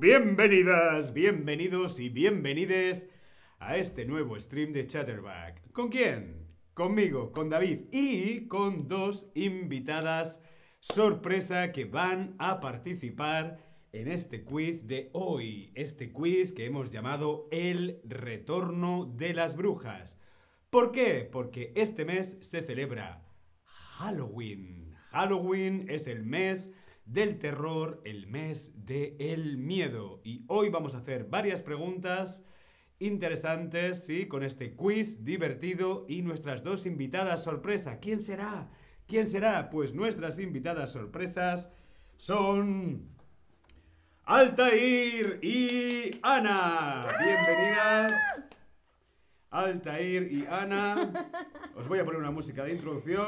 bienvenidas, bienvenidos y bienvenides a este nuevo stream de Chatterback. ¿Con quién? Conmigo, con David y con dos invitadas sorpresa que van a participar en este quiz de hoy. Este quiz que hemos llamado El Retorno de las Brujas. ¿Por qué? Porque este mes se celebra Halloween. Halloween es el mes del terror, el mes del miedo. Y hoy vamos a hacer varias preguntas interesantes, ¿sí? Con este quiz divertido y nuestras dos invitadas sorpresa. ¿Quién será? ¿Quién será? Pues nuestras invitadas sorpresas son... Altair y Ana. Bienvenidas. Altair y Ana. Os voy a poner una música de introducción.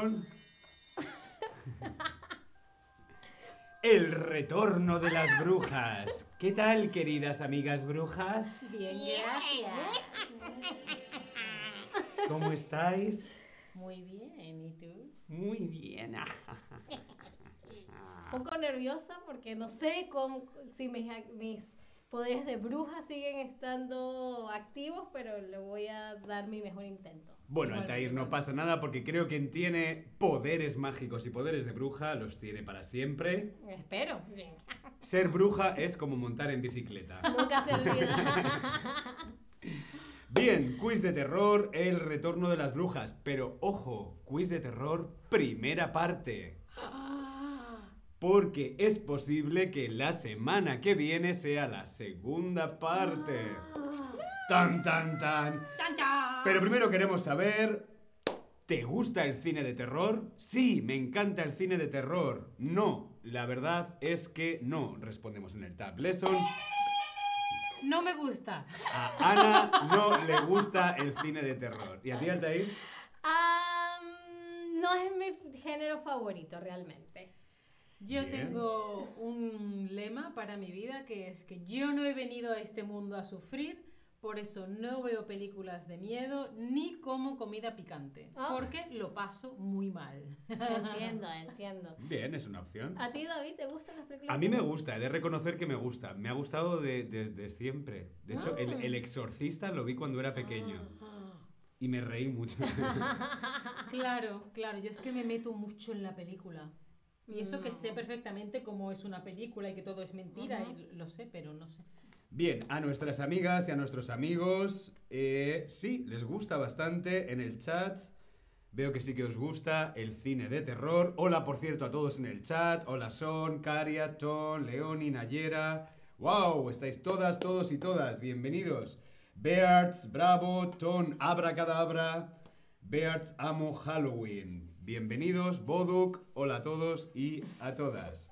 El retorno de las brujas. ¿Qué tal, queridas amigas brujas? Bien, gracias. ¿Cómo estáis? Muy bien, ¿y tú? Muy bien. Un poco nerviosa porque no sé cómo, si mis, mis poderes de bruja siguen estando activos, pero le voy a dar mi mejor intento. Bueno, Altair, no pasa nada porque creo que quien tiene poderes mágicos y poderes de bruja los tiene para siempre. Espero. Ser bruja es como montar en bicicleta. Nunca se olvida. Bien, quiz de terror, el retorno de las brujas. Pero ojo, quiz de terror, primera parte. Porque es posible que la semana que viene sea la segunda parte. Tan, tan, tan. ¡Chan, chan! Pero primero queremos saber, ¿te gusta el cine de terror? Sí, me encanta el cine de terror. No, la verdad es que no, respondemos en el Tab Lesson. No me gusta. A Ana no le gusta el cine de terror. ¿Y a ti, Altair? Am, no es mi género favorito realmente. Yo Bien. tengo un lema para mi vida que es que yo no he venido a este mundo a sufrir, por eso no veo películas de miedo ni como comida picante, Ah. porque lo paso muy mal. Entiendo, entiendo. Bien, es una opción. ¿A ti, David, te gustan las películas? A mí me gusta, he de reconocer que me gusta. Me ha gustado de- desde siempre. De hecho, el, Ah. el exorcista lo vi cuando era pequeño. Y me reí mucho. Claro, claro, yo es que me meto mucho en la película. Y eso que sé Mm. perfectamente cómo es una película y que todo es mentira, y lo sé, pero no sé. Bien, a nuestras amigas y a nuestros amigos, eh, sí, les gusta bastante en el chat. Veo que sí que os gusta el cine de terror. Hola, por cierto, a todos en el chat. Hola, Son, Caria, Ton, Leoni, Nayera. ¡Wow! Estáis todas, todos y todas. Bienvenidos. Beards, Bravo, Ton, Abracadabra. Beards, amo Halloween. Bienvenidos, Boduk. Hola a todos y a todas.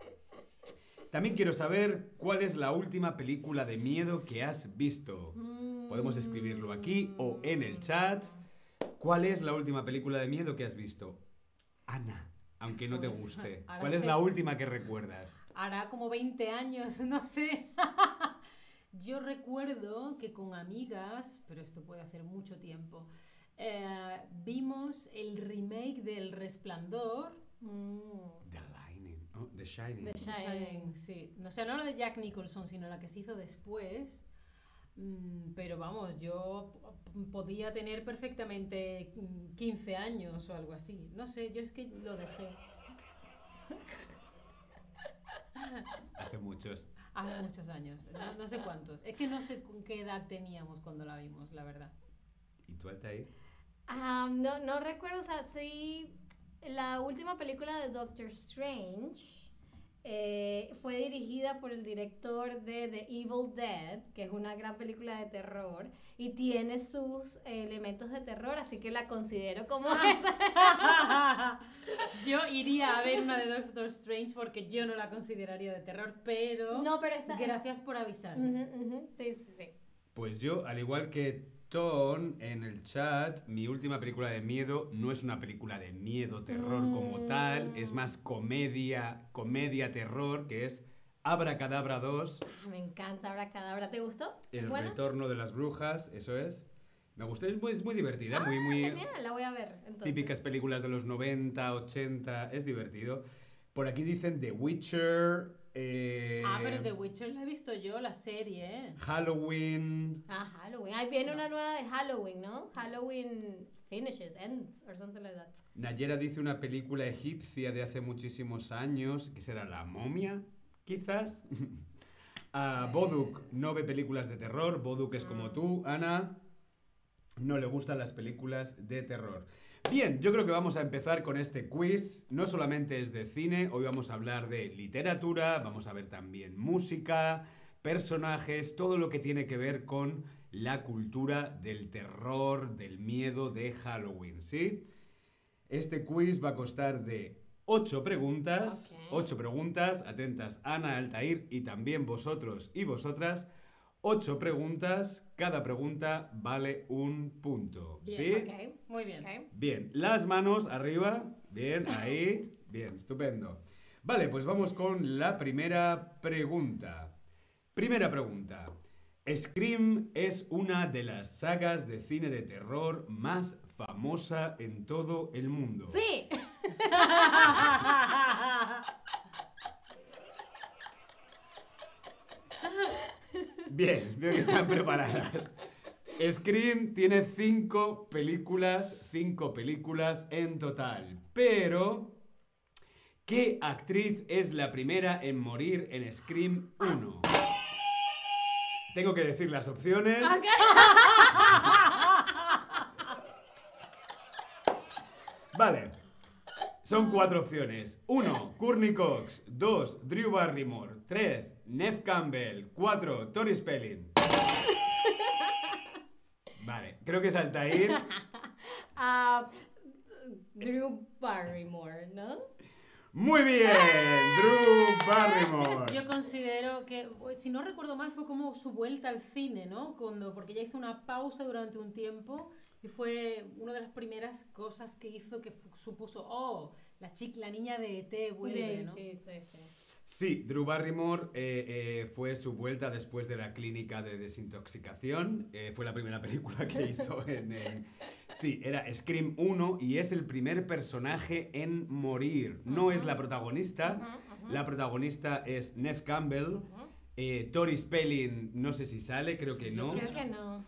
También quiero saber cuál es la última película de miedo que has visto. Podemos escribirlo aquí o en el chat. ¿Cuál es la última película de miedo que has visto? Ana, aunque no te Pues, guste. ¿Cuál es la última que recuerdas? Hará como 20 años, no sé. Yo recuerdo que con amigas, pero esto puede hacer mucho tiempo, eh, vimos el remake del Resplandor. Mm. The Shining. Oh, The Shining. The Shining. Sí. No sé, no la de Jack Nicholson, sino la que se hizo después. Mm, Pero vamos, yo podía tener perfectamente mm, 15 años o algo así. No sé, yo es que lo dejé. Hace muchos. Hace muchos años, no, no sé cuántos. Es que no sé qué edad teníamos cuando la vimos, la verdad. ¿Y tú, Altair? Ah, no, no recuerdo, o sea, sí, la última película de Doctor Strange eh, fue dirigida por el director de The Evil Dead, que es una gran película de terror, y tiene sus eh, elementos de terror, así que la considero como esa. yo iría a ver una de Doctor Strange porque yo no la consideraría de terror, pero No, pero esta... gracias por avisarme. Sí, sí, sí. Pues yo, al igual que Ton en el chat, mi última película de miedo no es una película de miedo, terror como tal, es más comedia, comedia, terror, que es Abracadabra 2, Ah, me encanta Abracadabra. ¿Te gustó? El ¿Buena? retorno de las brujas, eso es. Me gustó, es muy, es muy divertida, muy, muy Genial, la voy a ver. Entonces. típicas películas de los 90, 80, es divertido. Por aquí dicen The Witcher, eh, Ah, pero The Witcher la he visto yo, la serie, ¿eh? Halloween. Ah, Halloween. Ahí viene una nueva de Halloween, ¿no? Halloween finishes, ends, or something like that. Nayera dice una película egipcia de hace muchísimos años, que será La momia, quizás. A Boduk no ve películas de terror, Boduk es como tú, Ana. No le gustan las películas de terror. Bien, yo creo que vamos a empezar con este quiz. No solamente es de cine, hoy vamos a hablar de literatura, vamos a ver también música, personajes, todo lo que tiene que ver con la cultura del terror, del miedo de Halloween, ¿sí? Este quiz va a costar de 8 preguntas. Ok. 8 preguntas, atentas Ana, Altair y también vosotros y vosotras. 8 preguntas, cada pregunta vale un punto. Bien, ¿Sí? Ok, Muy bien. Bien, las manos arriba. Bien, ahí. Bien, estupendo. Vale, pues vamos con la primera pregunta. Primera pregunta. Scream es una de las sagas de cine de terror más famosa en todo el mundo. Sí. Bien, veo que están preparadas. Scream tiene cinco películas, cinco películas en total. Pero, ¿qué actriz es la primera en morir en Scream 1? Tengo que decir las opciones. Vale. Son cuatro opciones. 1. Courtney Cox. 2. Drew Barrymore. 3. Nev Campbell. 4. Tori Spelling. Vale, creo que es Altair. Ah, Drew Barrymore, ¿no? Muy bien, Drew Barrymore. Yo considero que, pues, si no recuerdo mal, fue como su vuelta al cine, ¿no? Cuando, porque ella hizo una pausa durante un tiempo y fue una de las primeras cosas que hizo que supuso, oh, la chica, la niña de ET vuelve, ¿no? Sí, sí, sí. Sí, Drew Barrymore eh, eh, fue su vuelta después de la clínica de desintoxicación. Eh, fue la primera película que hizo en, en- Sí, era Scream 1 y es el primer personaje en morir. No es la protagonista. La protagonista es Nev Campbell. Eh, Tori Spelling, no sé si sale, creo que no. Creo que no.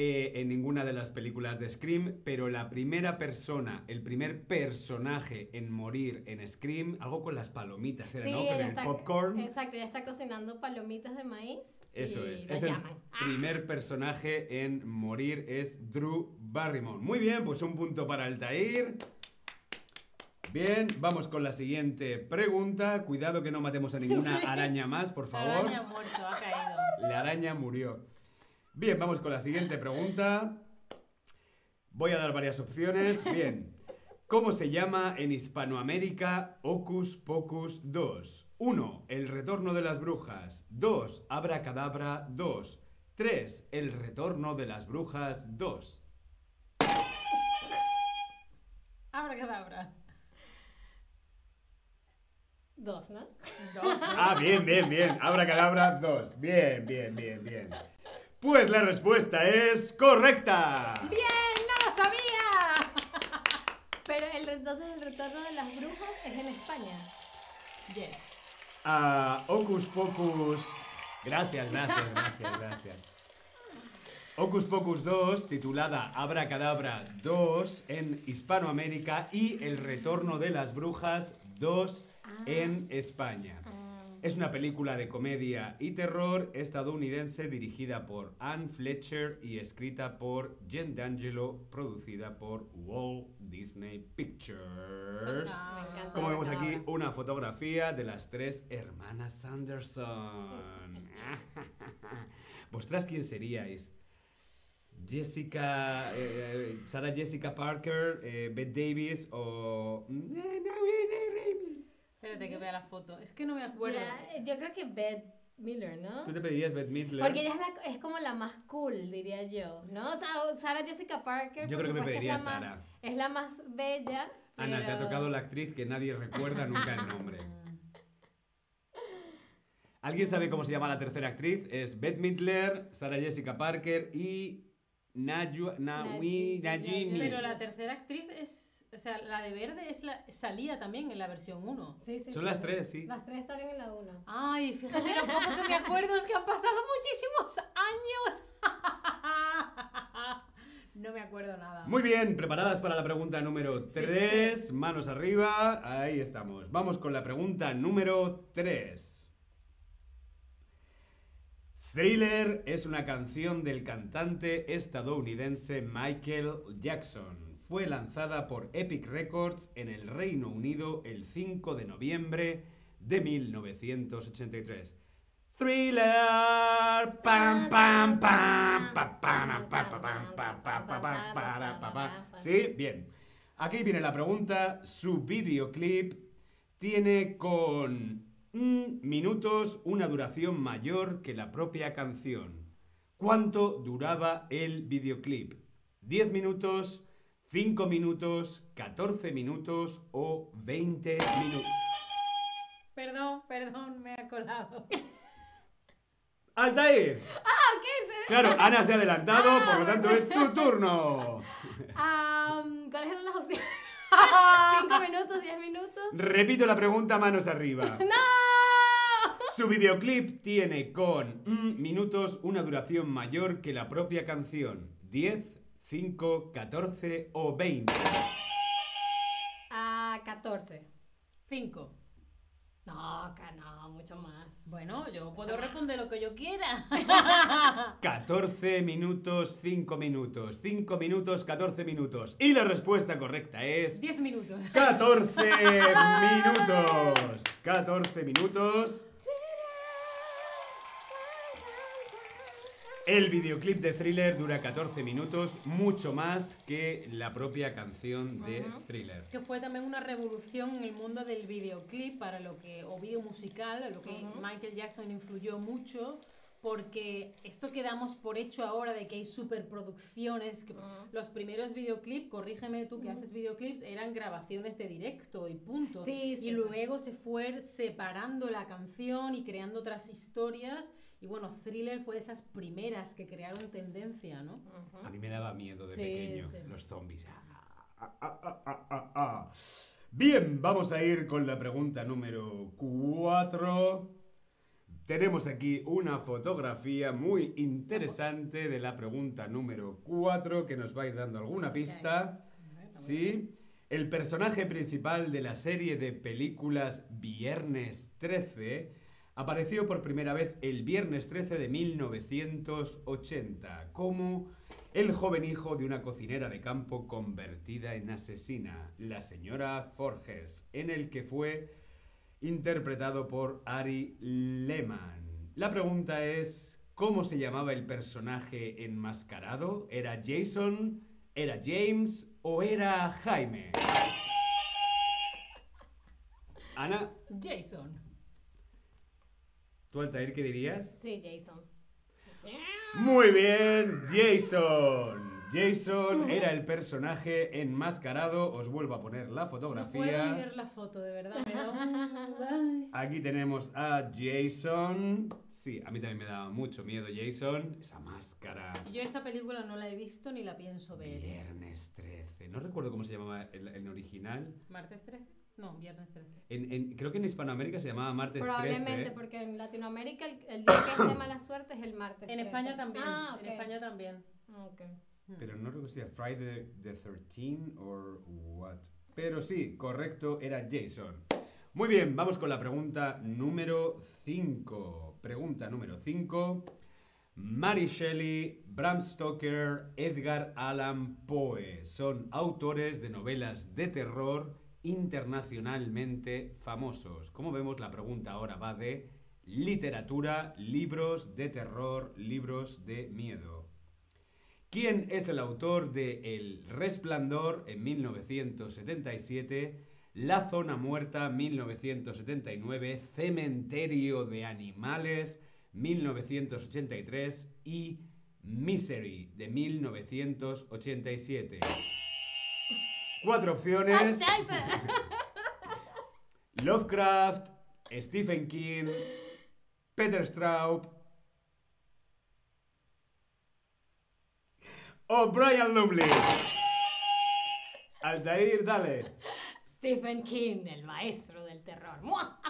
Eh, en ninguna de las películas de Scream, pero la primera persona, el primer personaje en morir en Scream, algo con las palomitas, era, Sí, ¿no? Con el está, popcorn. Exacto, ella está cocinando palomitas de maíz. Eso y es. la Es el. Ah, primer personaje en morir es Drew Barrymore. Muy bien, pues un punto para Altair. Bien, vamos con la siguiente pregunta. Cuidado que no matemos a ninguna araña más, por La favor. araña ha muerto, ha caído. La araña murió. Bien, vamos con la siguiente pregunta. Voy a dar varias opciones. Bien. ¿Cómo se llama en Hispanoamérica Hocus Pocus 2? 1. El retorno de las brujas. 2. Abracadabra 2. 3. El retorno de las brujas 2. Abra cadabra. Dos, ¿no? Dos, ¿no? Ah, bien, bien, bien. Abracadabra 2. Bien, bien, bien, bien. Pues la respuesta es correcta. ¡Bien! ¡No lo sabía! Pero el, entonces el retorno de las brujas es en España. Yes. a Hocus Pocus. Gracias, gracias, gracias, gracias. Hocus Pocus 2, titulada Abracadabra 2 en Hispanoamérica y El Retorno de las Brujas 2 en España. Es una película de comedia y terror estadounidense dirigida por Anne Fletcher y escrita por Jen D'Angelo, producida por Walt Disney Pictures. Encanta. Como vemos aquí, una fotografía de las tres hermanas Sanderson. ¿Vosotras quién seríais? Jessica, eh, Sarah Jessica Parker, eh, Bette Davis o... Espérate que vea la foto. Es que no me acuerdo. Ya, yo creo que Beth Miller, ¿no? ¿Tú te pedirías Bette Midler? Porque ella es, la- es como la más cool, diría yo, ¿no? O sea, Sarah Jessica Parker. Yo por creo que me pediría es la más- Sara. Es la más bella. Ana, te ha pero- tocado la actriz que nadie recuerda nunca el nombre. ¿Alguien sabe cómo se llama la tercera actriz? Es Bette Midler, Sarah Jessica Parker y Najwa, Nawi, Naji- Najimi. Pero la tercera actriz es o sea, la de verde es la, salía también en la versión 1. Sí, sí, Son sí. las tres, sí. Las tres salen en la 1. Ay, fíjate lo poco que me acuerdo es que han pasado muchísimos años. No me acuerdo nada. Muy bien, preparadas para la pregunta número 3. Manos arriba. Ahí estamos. Vamos con la pregunta número 3. Thriller es una canción del cantante estadounidense Michael Jackson. Fue lanzada por Epic Records en el Reino Unido el 5 de noviembre de 1983. Thriller, pam pam pam. Sí, bien. Aquí viene la pregunta. Su videoclip tiene con minutos una duración mayor que la propia canción. ¿Cuánto duraba el videoclip? ¿10 minutos, 5 minutos, 14 minutos o 20 minutos? Perdón, perdón, me ha colado. ¡Altair! Ah, ¿qué? Claro, Ana se ha adelantado, por lo tanto es tu turno. Am, ¿Cuáles eran las opciones? ¿Cinco minutos? ¿Diez minutos? Repito la pregunta, manos arriba. ¡No! Su videoclip tiene con mm, minutos una duración mayor que la propia canción. 10, 5, 14 o 20. A 14. 5. No, que no, mucho más. Bueno, yo puedo responder lo que yo quiera. 14 minutos, 5 minutos. 5 minutos, 14 minutos. Y la respuesta correcta es 10 minutos. 14 minutos. 14 minutos. El videoclip de Thriller dura 14 minutos, mucho más que la propia canción de Thriller. Que fue también una revolución en el mundo del videoclip para lo que, o video musical, a lo que. Michael Jackson influyó mucho, porque esto que damos por hecho ahora de que hay superproducciones, que los primeros videoclips, corrígeme tú que haces videoclips, eran grabaciones de directo y punto. Sí, sí, y sí. luego se fue separando la canción y creando otras historias. Y bueno, Thriller fue de esas primeras que crearon tendencia, ¿no? A mí me daba miedo de Sí, pequeño, sí. los zombies. Ah, ah, ah, ah, ah, ah. Bien, vamos a ir con la pregunta número 4. Tenemos aquí una fotografía muy interesante de la pregunta número 4 que nos va a ir dando alguna pista. Sí. El personaje principal de la serie de películas Viernes 13 apareció por primera vez el Viernes 13 de 1980 como el joven hijo de una cocinera de campo convertida en asesina, la señora Forges, en el que fue interpretado por Ari Lehman. La pregunta es, ¿cómo se llamaba el personaje enmascarado? ¿Era Jason? ¿Era James? ¿O era Jaime? Ana, Jason. ¿Tú Altair qué dirías? Sí, Jason. Muy bien, Jason. Jason era el personaje enmascarado. Os vuelvo a poner la No fotografía. ver la foto, de verdad. Aquí tenemos a Jason. Sí, a mí también me daba mucho miedo Jason. Esa máscara. Yo esa película no la he visto ni la pienso ver. Viernes 13. No recuerdo cómo se llamaba en, en original. ¿Martes 13? No, viernes 13. En- en- creo que en Hispanoamérica se llamaba Martes Probablemente, 13. porque en Latinoamérica el, el día que es de mala suerte es el martes. En 13. España también. Ah, ok. En España también. Ah, ok. Pero no recuerdo si era Friday the 13 o what. Pero sí, correcto, era Jason. Muy bien, vamos con la pregunta número 5. Pregunta número 5. Mary Shelley, Bram Stoker, Edgar Allan Poe son autores de novelas de terror internacionalmente famosos. Como vemos, la pregunta ahora va de literatura, libros de terror, libros de miedo. ¿Quién es el autor de El Resplandor en 1977, La Zona Muerta 1979, Cementerio de Animales 1983 y Misery de 1987? Cuatro ¡Ah, opciones. scheiße! Lovecraft, Stephen King, Peter Straub o Brian Lumley. Altair, dale. Stephen King, el maestro del terror. ¡Mua!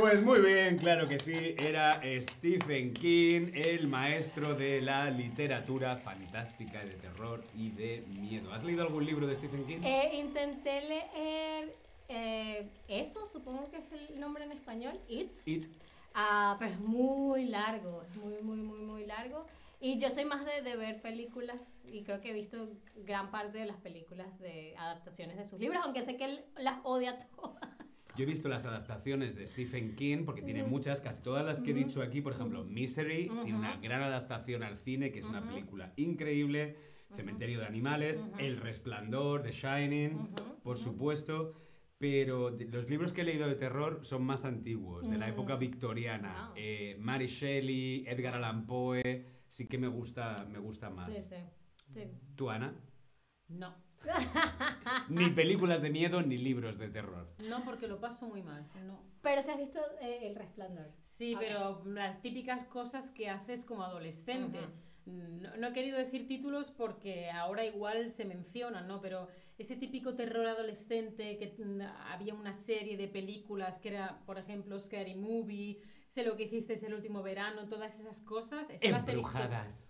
Pues muy bien, claro que sí, era Stephen King, el maestro de la literatura fantástica de terror y de miedo. ¿Has leído algún libro de Stephen King? Eh, intenté leer eh, eso, supongo que es el nombre en español, It. It. Ah, pero es muy largo, es muy, muy, muy, muy largo. Y yo soy más de, de ver películas y creo que he visto gran parte de las películas de adaptaciones de sus libros, aunque sé que él las odia todas. Yo he visto las adaptaciones de Stephen King, porque tiene muchas, casi todas las que he dicho aquí, por ejemplo, Misery, tiene una gran adaptación al cine, que es una película increíble, Cementerio de Animales, El Resplandor, The Shining, por supuesto, pero los libros que he leído de terror son más antiguos, de la época victoriana. Wow. Eh, Mary Shelley, Edgar Allan Poe, sí que me gusta, me gusta más. Sí, sí, sí. ¿Tú, Ana? No, Ni películas de miedo ni libros de terror. no porque lo paso muy mal. No. Pero si has visto eh, El Resplandor. Sí, pero las típicas cosas que haces como adolescente. No, no he querido decir títulos porque ahora igual se mencionan, ¿no? Pero ese típico terror adolescente que mm, había una serie de películas que era, por ejemplo, Scary Movie, Sé lo que hiciste el último verano, todas esas cosas. Embrujadas.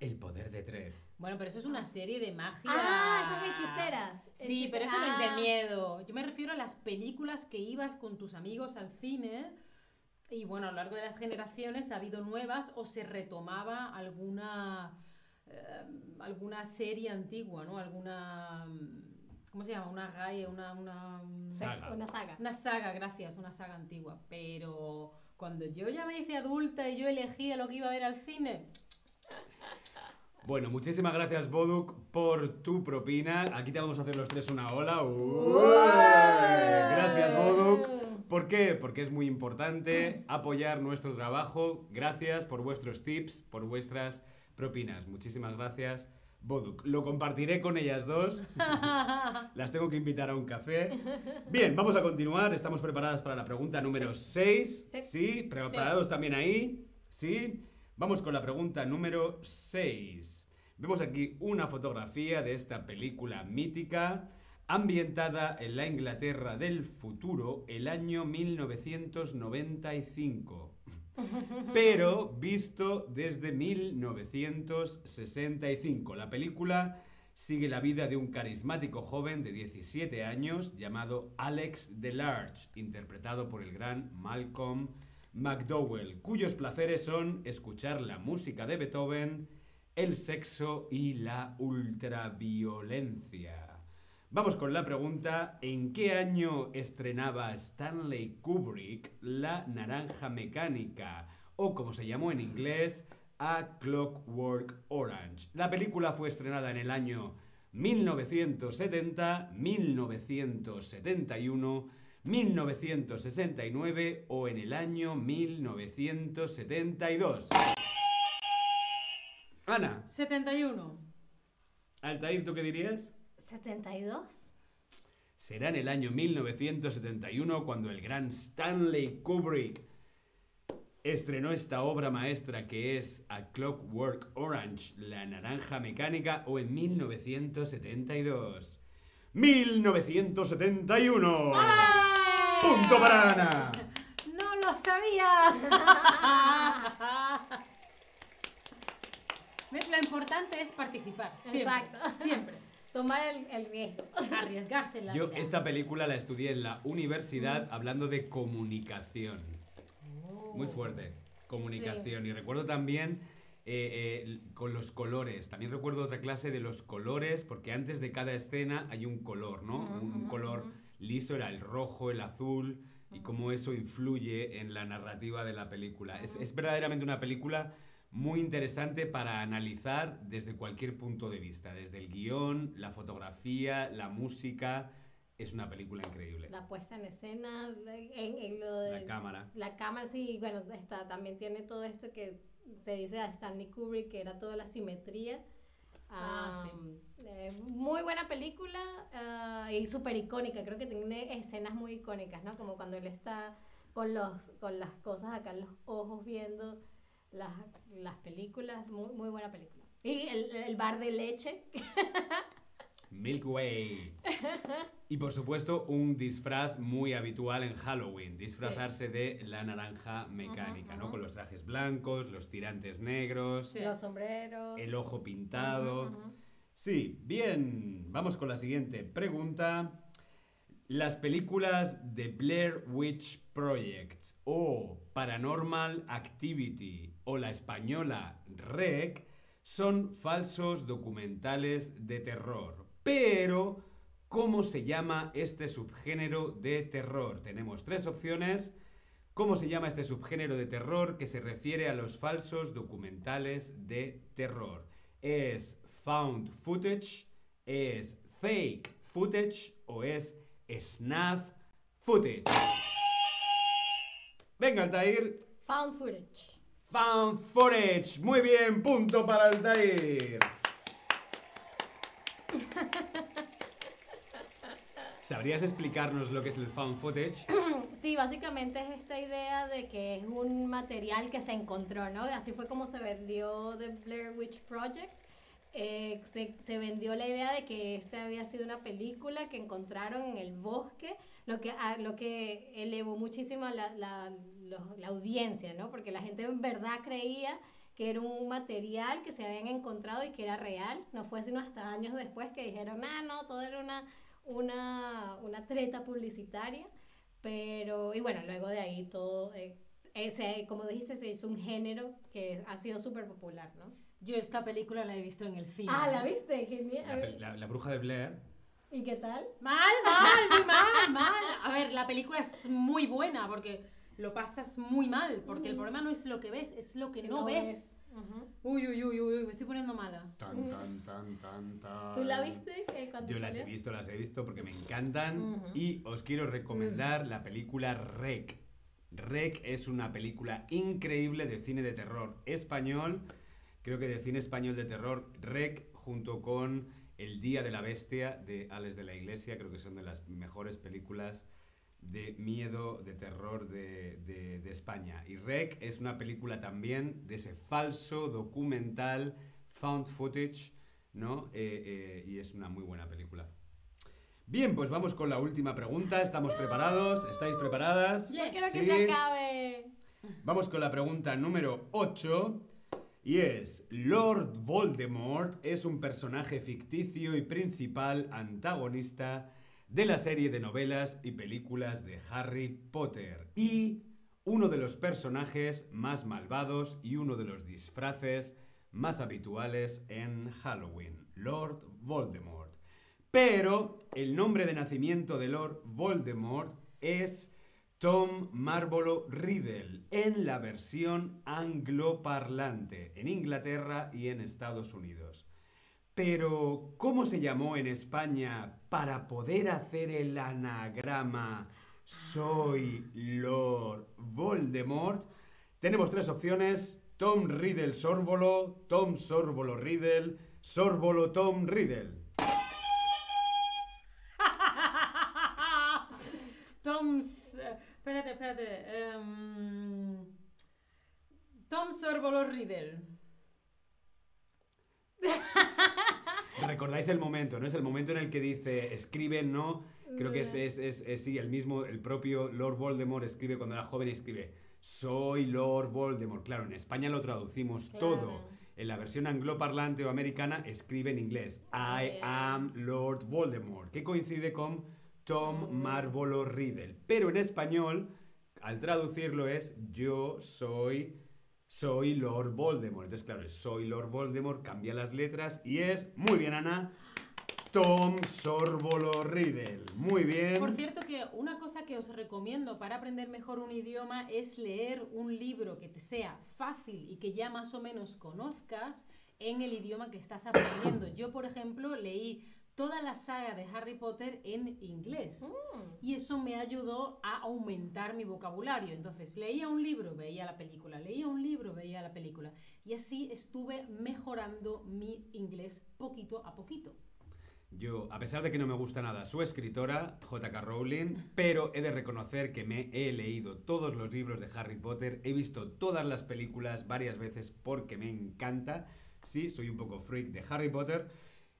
El poder de tres. Bueno, pero eso es una serie de magia. Ah, esas hechiceras. Sí, pero eso no es de miedo. Yo me refiero a las películas que ibas con tus amigos al cine. Y bueno, a lo largo de las generaciones ha habido nuevas o se retomaba alguna eh, alguna serie antigua, ¿no? Alguna mm, ¿cómo se llama? Una gaia, una, una mm, Saga. Una saga. una saga, gracias, una saga antigua. Pero cuando yo ya me hice adulta y yo elegía lo que iba a ver al cine, Bueno, muchísimas gracias, Boduk, por tu propina. Aquí te vamos a hacer los tres una ola. ¡Ué! Gracias, Boduk. ¿Por qué? Porque es muy importante apoyar nuestro trabajo. Gracias por vuestros tips, por vuestras propinas. Muchísimas gracias, Boduk. Lo compartiré con ellas dos. Las tengo que invitar a un café. Bien, vamos a continuar. Estamos preparadas para la pregunta número 6. Sí. Sí, preparados también ahí. Sí. Vamos con la pregunta número 6. Vemos aquí una fotografía de esta película mítica ambientada en la Inglaterra del futuro el año 1995 pero visto desde 1965. La película sigue la vida de un carismático joven de 17 años llamado Alex DeLarge, interpretado por el gran Malcolm McDowell, cuyos placeres son escuchar la música de Beethoven, el sexo y la ultraviolencia. Vamos con la pregunta, ¿en qué año estrenaba Stanley Kubrick La Naranja Mecánica? O como se llamó en inglés, A Clockwork Orange. La película fue estrenada en el año 1970, 1971, 1969 o en el año 1972. Ana, 71. Altair, ¿tú qué dirías? 72. Será en el año 1971 cuando el gran Stanley Kubrick estrenó esta obra maestra que es A Clockwork Orange, La Naranja Mecánica, o en 1972. 1971. Punto para Ana. ¡No lo sabía! ¿Ves? Lo importante es participar. Siempre. Exacto. Siempre. Tomar el, el riesgo. Arriesgarse en la Yo vida. esta película la estudié en la universidad hablando de comunicación. Muy fuerte. Comunicación. Y recuerdo también eh, eh, con los colores. También recuerdo otra clase de los colores, porque antes de cada escena hay un color, ¿no? Un color liso era el rojo, el azul, y cómo eso influye en la narrativa de la película. Es, es verdaderamente una película muy interesante para analizar desde cualquier punto de vista, desde el guion, la fotografía, la música. Es una película increíble. La puesta en escena, en, en lo de... La cámara. La cámara, sí, bueno, está, también tiene todo esto que se dice a Stanley Kubrick, que era toda la simetría. Ah, Am, eh, muy buena película ah, y súper icónica. Creo que tiene escenas muy icónicas, ¿no? Como cuando él está con, los, con las cosas acá en los ojos viendo las, las películas. Muy, muy buena película. Y el, el bar de leche. Milky Way. Y por supuesto, un disfraz muy habitual en Halloween, disfrazarse de la naranja mecánica, ¿no? Con los trajes blancos, los tirantes negros, Sí. Los sombreros. el ojo pintado. Sí, bien. Vamos con la siguiente pregunta. Las películas de Blair Witch Project o Paranormal Activity o la española REC son falsos documentales de terror. Pero, ¿cómo se llama este subgénero de terror? Tenemos tres opciones. ¿Cómo se llama este subgénero de terror que se refiere a los falsos documentales de terror? ¿Es found footage? ¿Es fake footage? ¿O es snuff footage? Venga, Altair. Found footage. Found footage. Muy bien, punto para Altair. ¿Sabrías explicarnos lo que es el found footage? Sí, básicamente es esta idea de que es un material que se encontró, ¿no? Así fue como se vendió The Blair Witch Project. Eh, se, vendió la idea de que esta había sido una película que encontraron en el bosque, lo que, lo que elevó muchísimo la, la, la audiencia, ¿no? Porque la gente en verdad creía que era un material que se habían encontrado y que era real. No fue sino hasta años después que dijeron, ah, no, todo era una, una, una treta publicitaria. Pero, y bueno, luego de ahí todo, eh, ese, como dijiste, se hizo un género que ha sido súper popular, ¿no? Yo esta película la he visto en el cine. Ah, ¿la viste? Genial. La, pe- la- la bruja de Blair. ¿Y qué tal? Mal, mal, muy mal, mal. A ver, la película es muy buena porque lo pasas muy mal. Porque el problema no es lo que ves, es lo que Que no, ves. Ujú. Uy, uy, uy, uy, me estoy poniendo mala. Tan, tan, tan, tan, tan. ¿Tú la viste? eh, Yo las he visto, las he visto porque me encantan y os quiero recomendar la película Rec. Rec es una película increíble de cine de terror español, creo que de cine español de terror, Rec junto con El Día de la Bestia de Alex de la Iglesia, creo que son de las mejores películas de miedo, de terror de, de- de España. Y Rec es una película también de ese falso documental found footage, ¿no? Eh, eh, y es una muy buena película. Bien, pues vamos con la última pregunta. ¿Estamos preparados? ¿Estáis preparadas? Yes. Quiero que se acabe. Vamos con la pregunta número 8. Y es, Lord Voldemort es un personaje ficticio y principal antagonista de la serie de novelas y películas de Harry Potter. Y uno de los personajes más malvados y uno de los disfraces más habituales en Halloween, Lord Voldemort. Pero el nombre de nacimiento de Lord Voldemort es Tom Marlborough Riddle en la versión angloparlante en Inglaterra y en Estados Unidos. Pero, ¿cómo se llamó en España para poder hacer el anagrama Soy Lord Voldemort? Tenemos tres opciones. Tom Riddle Sorbolo, Tom Sorbolo Riddle, Sorbolo Tom Riddle. Tom's. eh, espérate, espérate. em, Riddle. ¿Recordáis el momento? ¿No? Es el momento en el que dice escribe, no. Creo que es, es, es- es- sí, el mismo, el propio Lord Voldemort escribe cuando era joven y escribe Soy Lord Voldemort. Claro, en España lo traducimos Claro. todo. En la versión angloparlante o americana escribe en inglés I am Lord Voldemort, que coincide con Tom. Marlborough Riddle. Pero en español, al traducirlo es Yo soy soy Lord Voldemort. Entonces, claro, soy Lord Voldemort, cambia las letras y es, muy bien, Ana, Tom Sorbolo Riddle. Muy bien. Por cierto que una cosa que os recomiendo para aprender mejor un idioma es leer un libro que te sea fácil y que ya más o menos conozcas en el idioma que estás aprendiendo. Yo, por ejemplo, leí toda la saga de Harry Potter en inglés. Mm. Y eso me ayudó a aumentar mi vocabulario. Entonces, leía un libro, veía la película, leía un libro, veía la película. Y así estuve mejorando mi inglés poquito a poquito. Yo, a pesar de que no me gusta nada su escritora, J.K. Rowling, pero he de reconocer que me he leído todos los libros de Harry Potter, he visto todas las películas varias veces porque me encanta. sí, soy un poco freak de Harry Potter.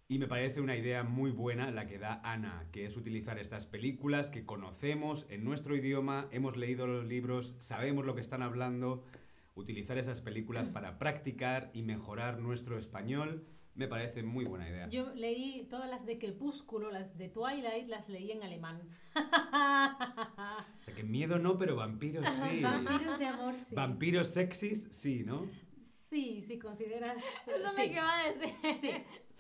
Y me parece una idea muy buena la que da Ana, que es utilizar estas películas que conocemos en nuestro idioma, hemos leído los libros, sabemos lo que están hablando, utilizar esas películas para practicar y mejorar nuestro español, me parece muy buena idea. Yo leí todas las de Crepúsculo, las de Twilight, las leí en alemán. O sea, que miedo no, pero vampiros sí. Vampiros de amor, sí. Vampiros sexys, sí, ¿no? Sí, si consideras... Eso es sí. lo que iba a decir. Sí,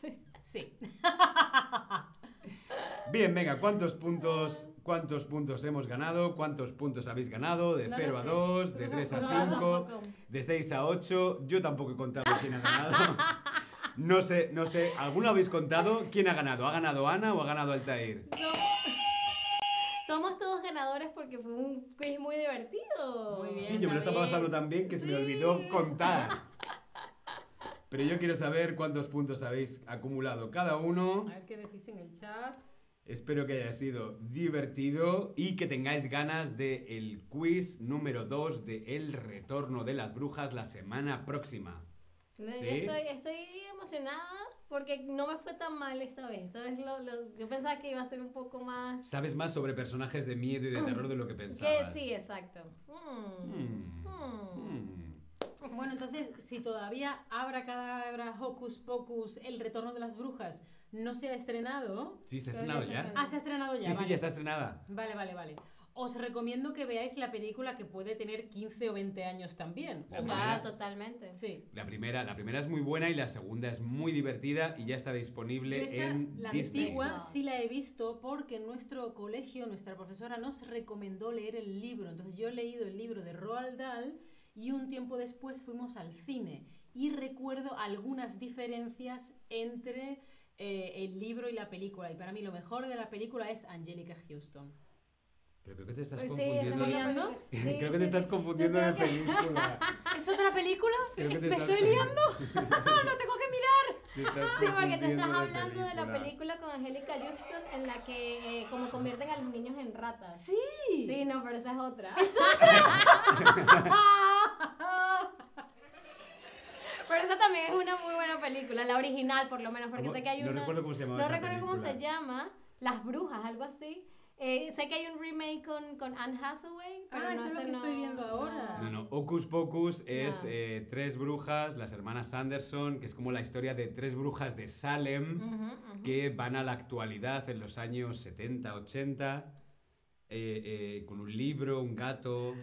sí. Bien, venga, ¿cuántos puntos, ¿cuántos puntos hemos ganado? ¿Cuántos puntos habéis ganado? De No lo 0 a sé. 2, de No 3 a lo sé. 5, de 6 a 8. Yo tampoco he contado quién ha ganado. No sé, no sé. ¿Alguno habéis contado? ¿Quién ha ganado? ¿Ha ganado Ana o ha ganado Altair? Somos todos ganadores porque fue un quiz muy divertido. Muy bien. Sí, yo me lo estaba pasando tan bien que se me Sí. olvidó contar. Pero yo quiero saber cuántos puntos habéis acumulado cada uno. A ver qué decís en el chat. Espero que haya sido divertido y que tengáis ganas del el quiz número 2 de El Retorno de las Brujas la semana próxima. No, ¿Sí? Yo estoy, estoy emocionada porque no me fue tan mal esta vez. Esta vez lo- lo- yo pensaba que iba a ser un poco más... Sabes más sobre personajes de miedo y de terror de lo que Que pensabas. sí, exacto. Mm. Hmm. Hmm. Bueno, entonces, si todavía Abra Cadabra, Hocus Pocus, El Retorno de las Brujas no se ha estrenado... Sí, se ha estrenado ya. Ah, se ha estrenado ya. Sí, sí, vale. ya está estrenada. Vale, vale, vale. Os recomiendo que veáis la película que puede tener 15 o 20 años también. La o primera. Ah, totalmente. Sí. La primera, la primera es muy buena y la segunda es muy divertida y ya está disponible esa, en la Disney. antigua sí la he visto porque en nuestro colegio nuestra profesora nos recomendó leer el libro. Entonces yo he leído el libro de Roald Dahl y un tiempo después fuimos al cine y recuerdo algunas diferencias entre eh, el libro y la película. Y para mí lo mejor de la película es Angelica Houston. Pero creo que te estás Pues sí, confundiendo. liando? película. Sí, creo que sí, te estás sí. confundiendo de película. ¿Es otra película? ¿Me estás- estoy liando? no tengo que mirar. Sí, porque te confundiendo estás hablando de la película. con Angélica Houston en la que eh, como convierten a los niños en ratas. Sí. Sí, no, pero esa es otra. Pero esa también es una muy buena película, la original por lo menos, porque ¿Cómo? sé que hay no una... recuerdo cómo se llamaba no esa recuerdo cómo se llama, Las Brujas, algo así. Eh, sé que hay un remake con, con Anne Hathaway, pero Ah, no eso es lo que no- estoy viendo ahora. No, no, Hocus Pocus es No. eh, tres brujas, las hermanas Sanderson, que es como la historia de tres brujas de Salem ujú. que van a la actualidad en los años 70, 80, eh, eh, con un libro, un gato.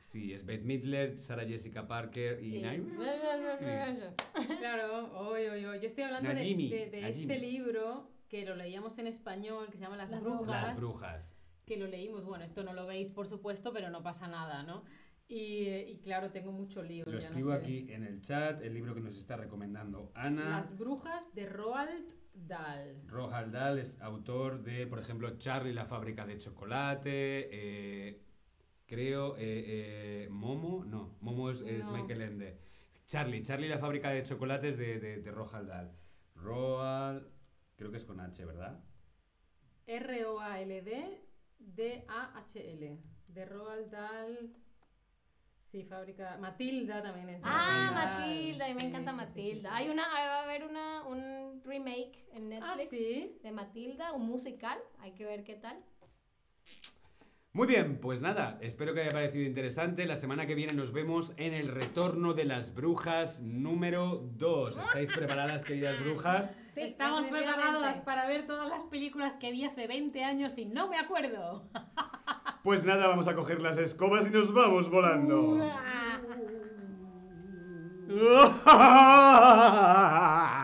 Sí, es Bette Midler, Sarah Jessica Parker y... Sí. Claro, oy, oy, oy. yo estoy hablando de- Najimi, de, de Najimi. este libro que lo leíamos en español, que se llama Las, Las Brujas, Las brujas. que lo leímos, bueno, esto no lo veis por supuesto, pero no pasa nada, ¿no? Y, y claro, tengo mucho lío. Lo ya no escribo sé. aquí en el chat, el libro que nos está recomendando Ana. Las Brujas de Roald Dahl. Roald Dahl es autor de, por ejemplo, Charlie la fábrica de chocolate, eh, creo, eh, eh, Momo, no, Momo es, es No. Michael Ende. Charlie, Charlie la fábrica de chocolates de, de, de Roald Dahl. Roald, creo que es con H, ¿verdad? R-O-A-L-D D-A-H-L. De Roald Dahl. Sí, fábrica. Matilda también es de Ah. Matilda, y me Sí, encanta sí, sí, sí, Matilda. sí. Hay una, va a haber una, un remake en Ah, Netflix sí. de Matilda, un musical, hay que ver qué tal. Muy bien, pues nada, espero que haya parecido interesante. La semana que viene nos vemos en el retorno de las brujas número 2. ¿Estáis preparadas, queridas brujas? Estamos preparadas para ver todas las películas que vi hace 20 años y no me acuerdo. Pues nada, vamos a coger las escobas y nos vamos volando.